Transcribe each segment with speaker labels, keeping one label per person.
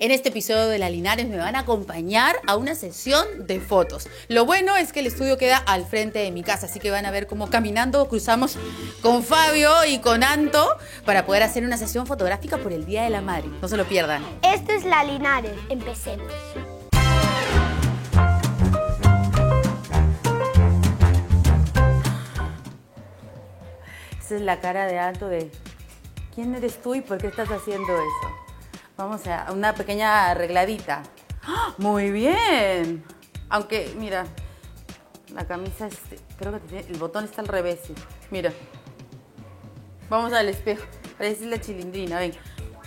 Speaker 1: En este episodio de La Linares me van a acompañar a una sesión de fotos. Lo bueno es que el estudio queda al frente de mi casa, así que van a ver cómo caminando cruzamos con Fabio y con Anto para poder hacer una sesión fotográfica por el Día de la Madre. No se lo pierdan.
Speaker 2: Esto es La Linares. Empecemos.
Speaker 1: Esa es la cara de Anto de ¿quién eres tú y por qué estás haciendo eso? Vamos a una pequeña arregladita. ¡Ah! Muy bien. Aunque, mira, la camisa, es, creo que tiene- el botón está al revés. sí. Mira. Vamos al espejo. Parece la chilindrina, ven.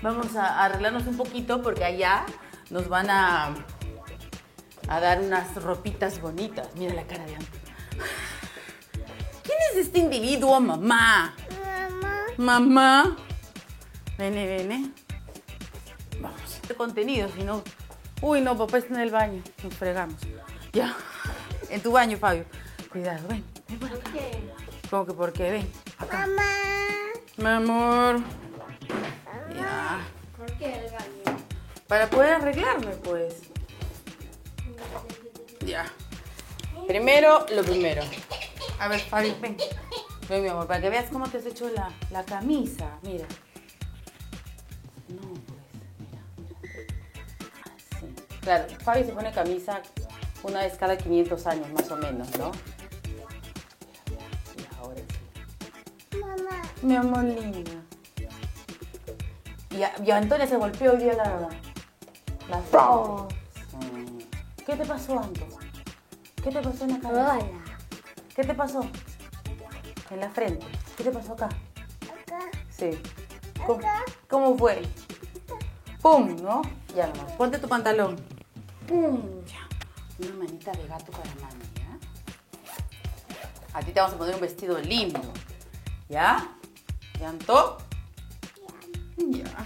Speaker 1: Vamos a arreglarnos un poquito porque allá nos van a, a dar unas ropitas bonitas. Mira la cara de Anto. ¿Quién es este individuo, mamá?
Speaker 2: Mamá.
Speaker 1: Mamá. Vene, vene. Contenido, si no. Uy, no, papá está en el baño. Nos fregamos. Ya. En tu baño, Fabio. Cuidado, ven. ven por acá. ¿Cómo que por qué? Ven. Acá.
Speaker 2: Mamá.
Speaker 1: Mi amor. Ya.
Speaker 2: ¿Por qué el baño?
Speaker 1: Para poder arreglarme, pues. Ya. Primero, lo primero. A ver, Fabi, ven. Ven, mi amor, para que veas cómo te has hecho la, la camisa. Mira. Claro, Fabi se pone camisa una vez cada 500 años, más o menos, ¿no? Y ahora sí.
Speaker 2: Mamá.
Speaker 1: Mi amor linda. Y, a- y Antonia se golpeó hoy día la, la
Speaker 2: Oh.
Speaker 1: ¿Qué te pasó, Anto? ¿Qué te pasó en la cabeza?
Speaker 2: Hola.
Speaker 1: ¿Qué te pasó? En la frente. ¿Qué te pasó acá?
Speaker 2: Acá.
Speaker 1: Sí. ¿Cómo, cómo fue? ¡Pum! ¿No? Ya nomás. Ponte tu pantalón. Ya. Una manita de gato para mami, ¿ya? A ti te vamos a poner un vestido lindo. ¿Ya? ¿Ya, Anto? Ya.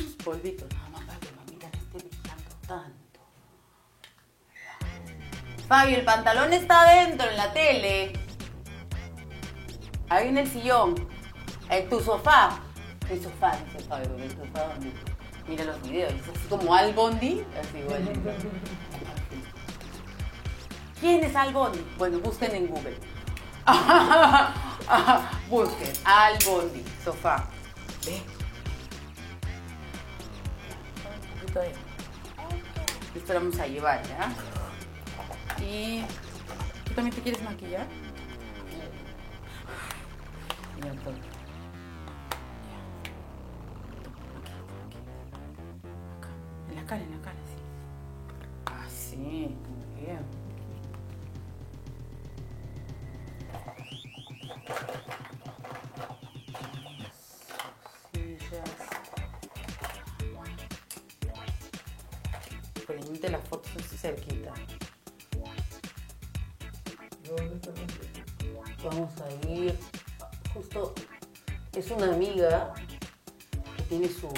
Speaker 1: Unos polvitos nada más para que mamita no esté brillando tanto. Fabio, el pantalón está adentro en la tele. Ahí en el sillón. En tu sofá. El sofá, dice Fabio, el sofá donde mira los videos. Es así como Al Bondi. Así igual. ¿Quién es Al Bondi? Bueno, busquen en Google. busquen Al Bondi, sofá. Ve. Un poquito de- Esto lo vamos a llevar, ¿ya? Y... ¿Tú también te quieres maquillar? Y Antonio. Cara, en la cara, sí. Ah, sí, muy bien. Sillas. Prende las fotos así cerquita. Vamos a ir. Justo es una amiga que tiene su,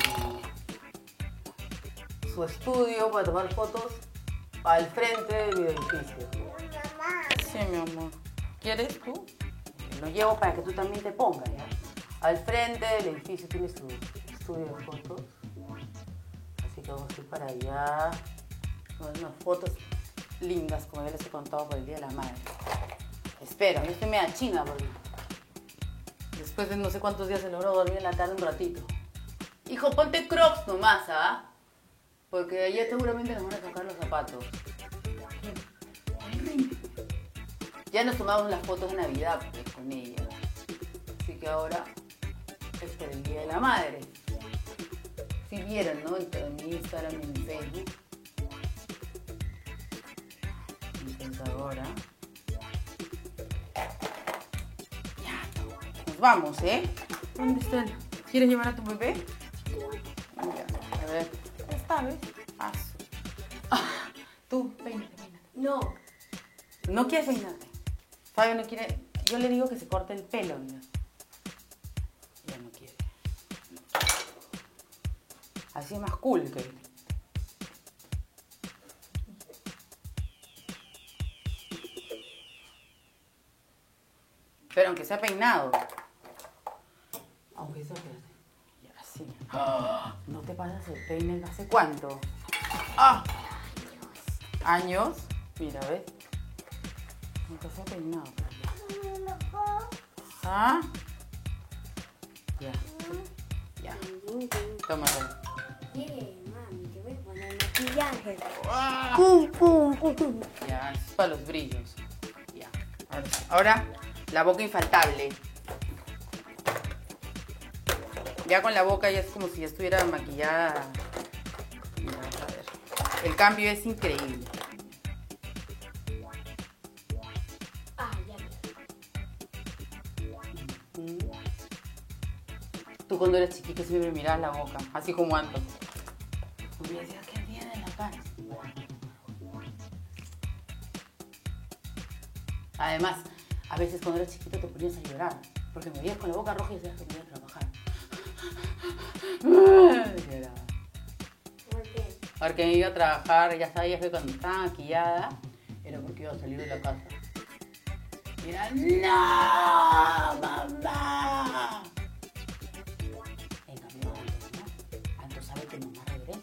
Speaker 1: su estudio para tomar fotos al frente de mi edificio. Sí, mi amor. ¿Quieres tú? Lo llevo para que tú también te pongas, ¿ya? Al frente del edificio tiene su estudio de fotos. Así que vamos a ir para allá. Unas fotos lindas, como ya les he contado por el Día de la Madre. Espero, yo estoy media china porque después de no sé cuántos días se logró dormir en la tarde un ratito. Hijo, ponte crocs nomás, ¿ah? Porque ayer seguramente nos van a sacar los zapatos. Ya nos tomamos las fotos de Navidad pues, con ella. Así que ahora es por el Día de la Madre. Si vieron, ¿no? En mi Instagram y en mi Facebook. Ahora. Ya, nos vamos, ¿eh? ¿Dónde está el- ¿Quieres llevar a tu bebé? Esta vez. Ah, tú, peínate, peínate.
Speaker 2: No.
Speaker 1: No quiere peinarte. Fabio no quiere. Yo le digo que se corte el pelo, mira. Ya no quiere. Así es más cool que. Pero aunque sea peinado. Aunque sea, espérate. Ya, así. ¡Ah! ¿No te pasas el peine hace cuánto? ¡Ah! ¿Años? Mira, ¿ves? Se ha peinado. ¿Ah? Ya. Ya. Tómalo.
Speaker 2: Mami, te voy a poner maquillaje. Pum, pum, pum, pum.
Speaker 1: Ya, para los brillos. Ya. Ahora, la boca infaltable. Ya con la boca ya es como si estuviera maquillada. Mira, a ver. El cambio es increíble.
Speaker 2: Ah, ya.
Speaker 1: Tú cuando eras chiquito siempre mirabas la boca, así como ando. Y me decías, ¿qué tiene en la cara? Además, a veces cuando eras chiquito te ponías a llorar, porque me veías con la boca roja y decías que me iba a trabajar.
Speaker 2: ¿Por qué?
Speaker 1: Porque me iba a trabajar, ya sabías que cuando estaba maquillada era porque iba a salir de la casa. Y era, ¡No, mamá! En cambio, ¿no? Que mamá regresa,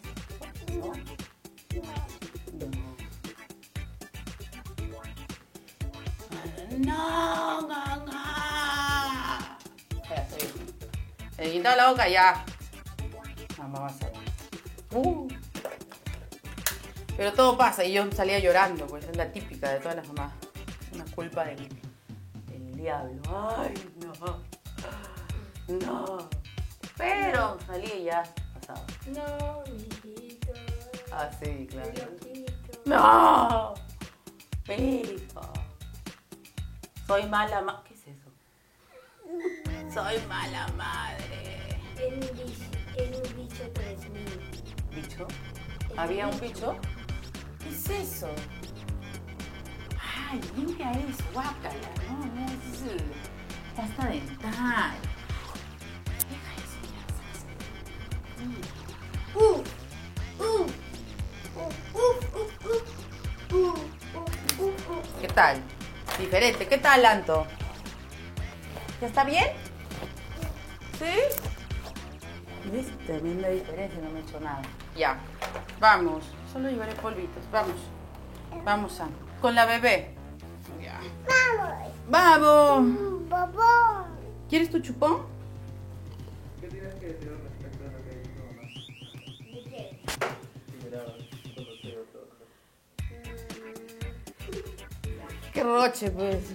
Speaker 1: ¿no? No. Mamá. Quitó la boca ya. Pero todo pasa y yo salía llorando, pues es la típica de todas las mamás. Una culpa del, del diablo. Ay, no. No. Pero salí y ya pasaba.
Speaker 2: No, mijito.
Speaker 1: Ah, sí, claro.
Speaker 2: Loquito.
Speaker 1: ¡No! Hijo. Soy mala ma... ¿Qué es eso? Soy mala madre.
Speaker 2: En un bicho, en un bicho 3000.
Speaker 1: ¿Bicho? ¿Había un bicho? ¿Qué es eso? Ay, limpia eso, guácala, no, no es pasta dental. Deja eso, mira, ¿sabes?
Speaker 2: Uh, uh, uh,
Speaker 1: ¿Qué tal? Diferente. ¿Qué tal, Anto? ¿Ya está bien? ¿Sí? ¿Viste? Tremenda diferencia, no me he hecho nada. Ya, vamos. Solo llevaré polvitos. Vamos. Vamos, Anto. Con la bebé. Ya.
Speaker 2: Vamos.
Speaker 1: ¡Vamos! ¿Quieres tu chupón?
Speaker 3: ¿Qué tienes que decir respecto a lo que dijo mamá?
Speaker 2: ¿De qué?
Speaker 3: A.
Speaker 1: Qué roche, pues.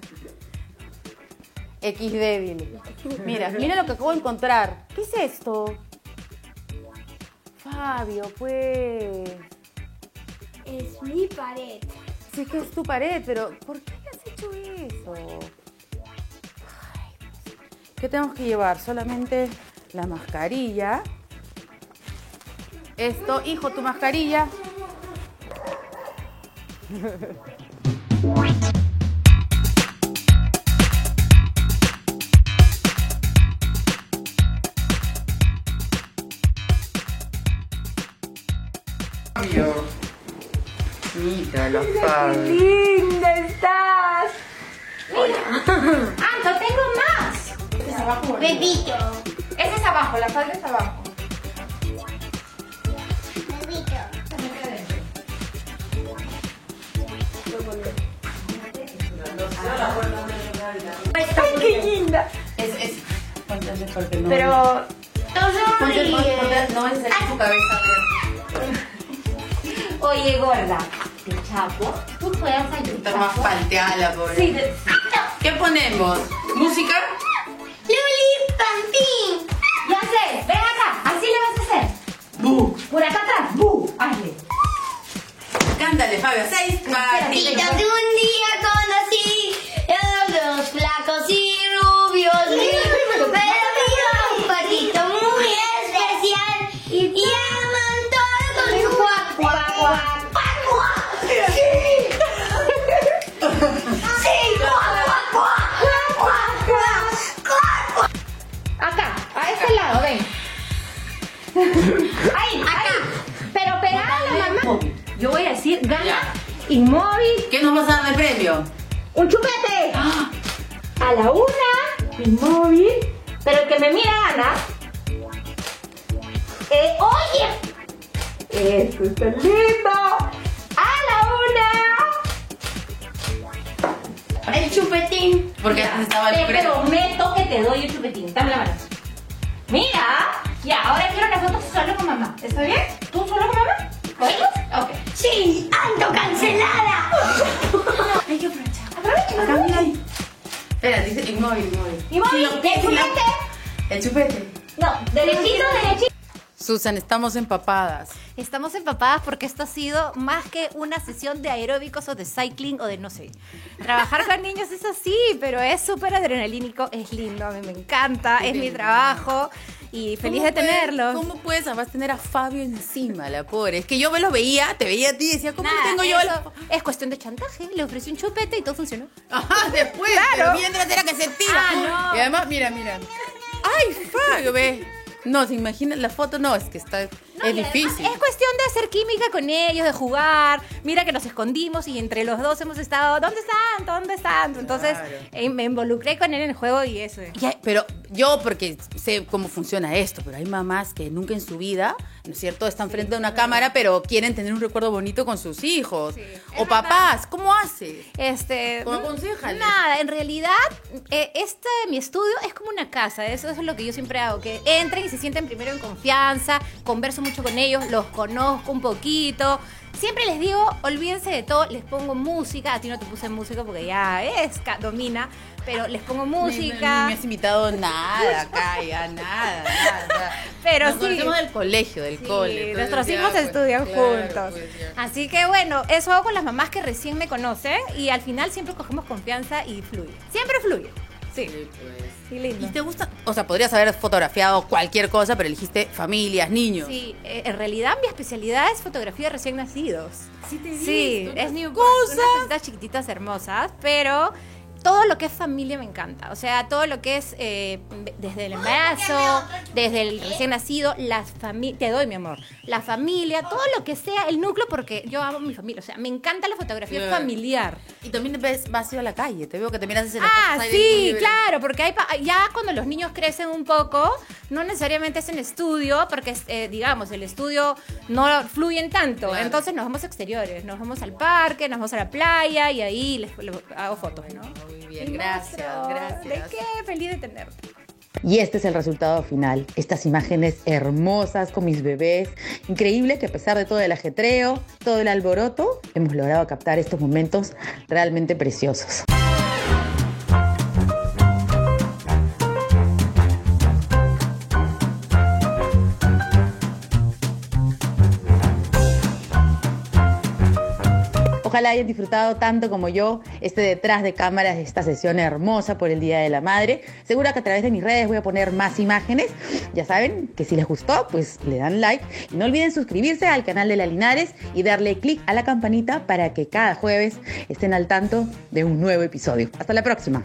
Speaker 1: X débil. Mira, mira lo que acabo de encontrar. ¿Qué es esto? Fabio, pues.
Speaker 2: Es mi pared.
Speaker 1: Sí que es tu pared, pero ¿por qué has hecho eso? ¿Qué tenemos que llevar? Solamente la mascarilla. Esto, hijo, tu mascarilla. Mira la Fabio.
Speaker 2: linda estás! ¡Anto, tengo más!
Speaker 1: Este es abajo, o arriba?
Speaker 2: Bebito.
Speaker 1: Ese es abajo, la falda es abajo.
Speaker 2: Bebito.
Speaker 4: ¡Ay, qué linda!
Speaker 1: Es, es. Póntale porque no.
Speaker 4: Pero
Speaker 1: Ponte, ponte, ponte- no es en su cabeza.
Speaker 4: Oye, gorda, ¿te chapo? ¿Tú juegas al
Speaker 1: Está más palteada la pobre.
Speaker 4: Sí, de...
Speaker 1: ¿Qué ponemos? ¿Música?
Speaker 4: Inmóvil
Speaker 1: ¿Qué nos vas a dar de premio?
Speaker 4: un chupete.
Speaker 1: ¡Ah!
Speaker 4: A la una, inmóvil. Pero el que me mira gana.
Speaker 5: Eh, oye. Eso está lindo. A la una.
Speaker 4: El chupetín.
Speaker 1: Porque antes estaba el
Speaker 5: Te prometo que te doy el chupetín. Dame la mano. Mira. Ya, ahora quiero una foto solo con mamá. ¿Está bien? ¿Tú solo con mamá? Ok.
Speaker 4: Sí, ando cancelada.
Speaker 5: Hay que aprovechar. Aprovecha,
Speaker 1: Acá, mira ahí. Espera, dice inmóvil, inmóvil.
Speaker 5: Y móvil, el chupete.
Speaker 1: El chupete.
Speaker 5: No, derechito, derechito.
Speaker 1: Susan, estamos empapadas.
Speaker 6: Estamos empapadas porque esto ha sido más que una sesión de aeróbicos o de cycling o de no sé. Trabajar con niños es así, pero es súper adrenalínico, es lindo, a mí me encanta, es mi trabajo y feliz de
Speaker 1: ¿Cómo puedes-
Speaker 6: tenerlos.
Speaker 1: ¿Cómo puedes además tener a Fabio encima, la pobre? Es que yo me lo veía, te veía a ti y decía, ¿cómo
Speaker 6: Nada,
Speaker 1: tengo yo
Speaker 6: eso es cuestión de chantaje, le ofrecí un chupete y todo funcionó.
Speaker 1: Ajá, después,
Speaker 6: Claro.
Speaker 1: pero mientras era que se tira.
Speaker 6: Ah, no.
Speaker 1: Y además, mira, mira. ¡Ay, Fabio, ve! No, se imagina la foto, no, es que está...
Speaker 6: No,
Speaker 1: es difícil.
Speaker 6: Es cuestión de hacer química con ellos, de jugar. Mira que nos escondimos y entre los dos hemos estado, ¿dónde están? ¿Dónde están? Entonces
Speaker 1: Claro.
Speaker 6: eh, me involucré con él en el juego y eso.
Speaker 1: Ya, pero yo, porque sé cómo funciona esto, pero hay mamás que nunca en su vida, ¿no es cierto?, están frente a una cámara, pero quieren tener un recuerdo bonito con sus hijos.
Speaker 6: Sí,
Speaker 1: o papás, ¿cómo haces?
Speaker 6: Este,
Speaker 1: ¿Cómo aconsejales?
Speaker 6: Nada, en realidad, eh, este, mi estudio es como una casa, eso es lo que yo siempre hago, que entren y se sienten primero en confianza, converso mucho con ellos, los conozco un poquito. Siempre les digo, olvídense de todo, les pongo música, a ti no te puse música porque ya es, domina, pero les pongo música.
Speaker 1: Ni, me has invitado nada acá, ya, nada, nada. nada.
Speaker 6: Pero
Speaker 1: Nos
Speaker 6: sí.
Speaker 1: conocemos del colegio, del
Speaker 6: Sí,
Speaker 1: cole.
Speaker 6: nuestros hijos
Speaker 1: pues,
Speaker 6: estudian
Speaker 1: claro,
Speaker 6: juntos.
Speaker 1: pues, ya.
Speaker 6: Así que bueno, eso hago con las mamás que recién me conocen y al final siempre cogemos confianza y fluye. Siempre fluye. Sí,
Speaker 1: Sí, pues.
Speaker 6: sí, lindo.
Speaker 1: ¿Y te gusta? O sea, podrías haber fotografiado cualquier cosa, pero elegiste familias, niños.
Speaker 6: Sí, eh, en realidad mi especialidad es fotografía de recién nacidos.
Speaker 1: Sí, te
Speaker 6: Sí, es
Speaker 1: cosas.
Speaker 6: unas cositas chiquititas hermosas, pero todo lo que es familia me encanta. O sea, todo lo que es eh, desde el embarazo, desde el recién nacido, las familias, te doy mi amor, la familia, todo lo que sea el núcleo, porque yo amo mi familia. O sea, me encanta la fotografía
Speaker 1: Claro.
Speaker 6: familiar.
Speaker 1: Y también ves, vas a la calle, te veo que te miras en
Speaker 6: Ah, sí, claro, porque hay pa- ya cuando los niños crecen un poco, no necesariamente es en estudio, porque eh, digamos, el estudio no fluyen tanto.
Speaker 1: Claro.
Speaker 6: Entonces nos vamos a exteriores, nos vamos al parque, nos vamos a la playa y ahí les, les hago fotos, ¿no?
Speaker 1: Bien, gracias, gracias.
Speaker 6: ¿De qué? Feliz de tenerte.
Speaker 7: Y este es el resultado final. Estas imágenes hermosas con mis bebés. Increíble que a pesar de todo el ajetreo, todo el alboroto, hemos logrado captar estos momentos realmente preciosos. Ojalá hayan disfrutado tanto como yo este detrás de cámaras de esta sesión hermosa por el Día de la Madre. Seguro que a través de mis redes voy a poner más imágenes. Ya saben que si les gustó, pues le dan like. Y no olviden suscribirse al canal de la Linares y darle clic a la campanita para que cada jueves estén al tanto de un nuevo episodio. Hasta la próxima.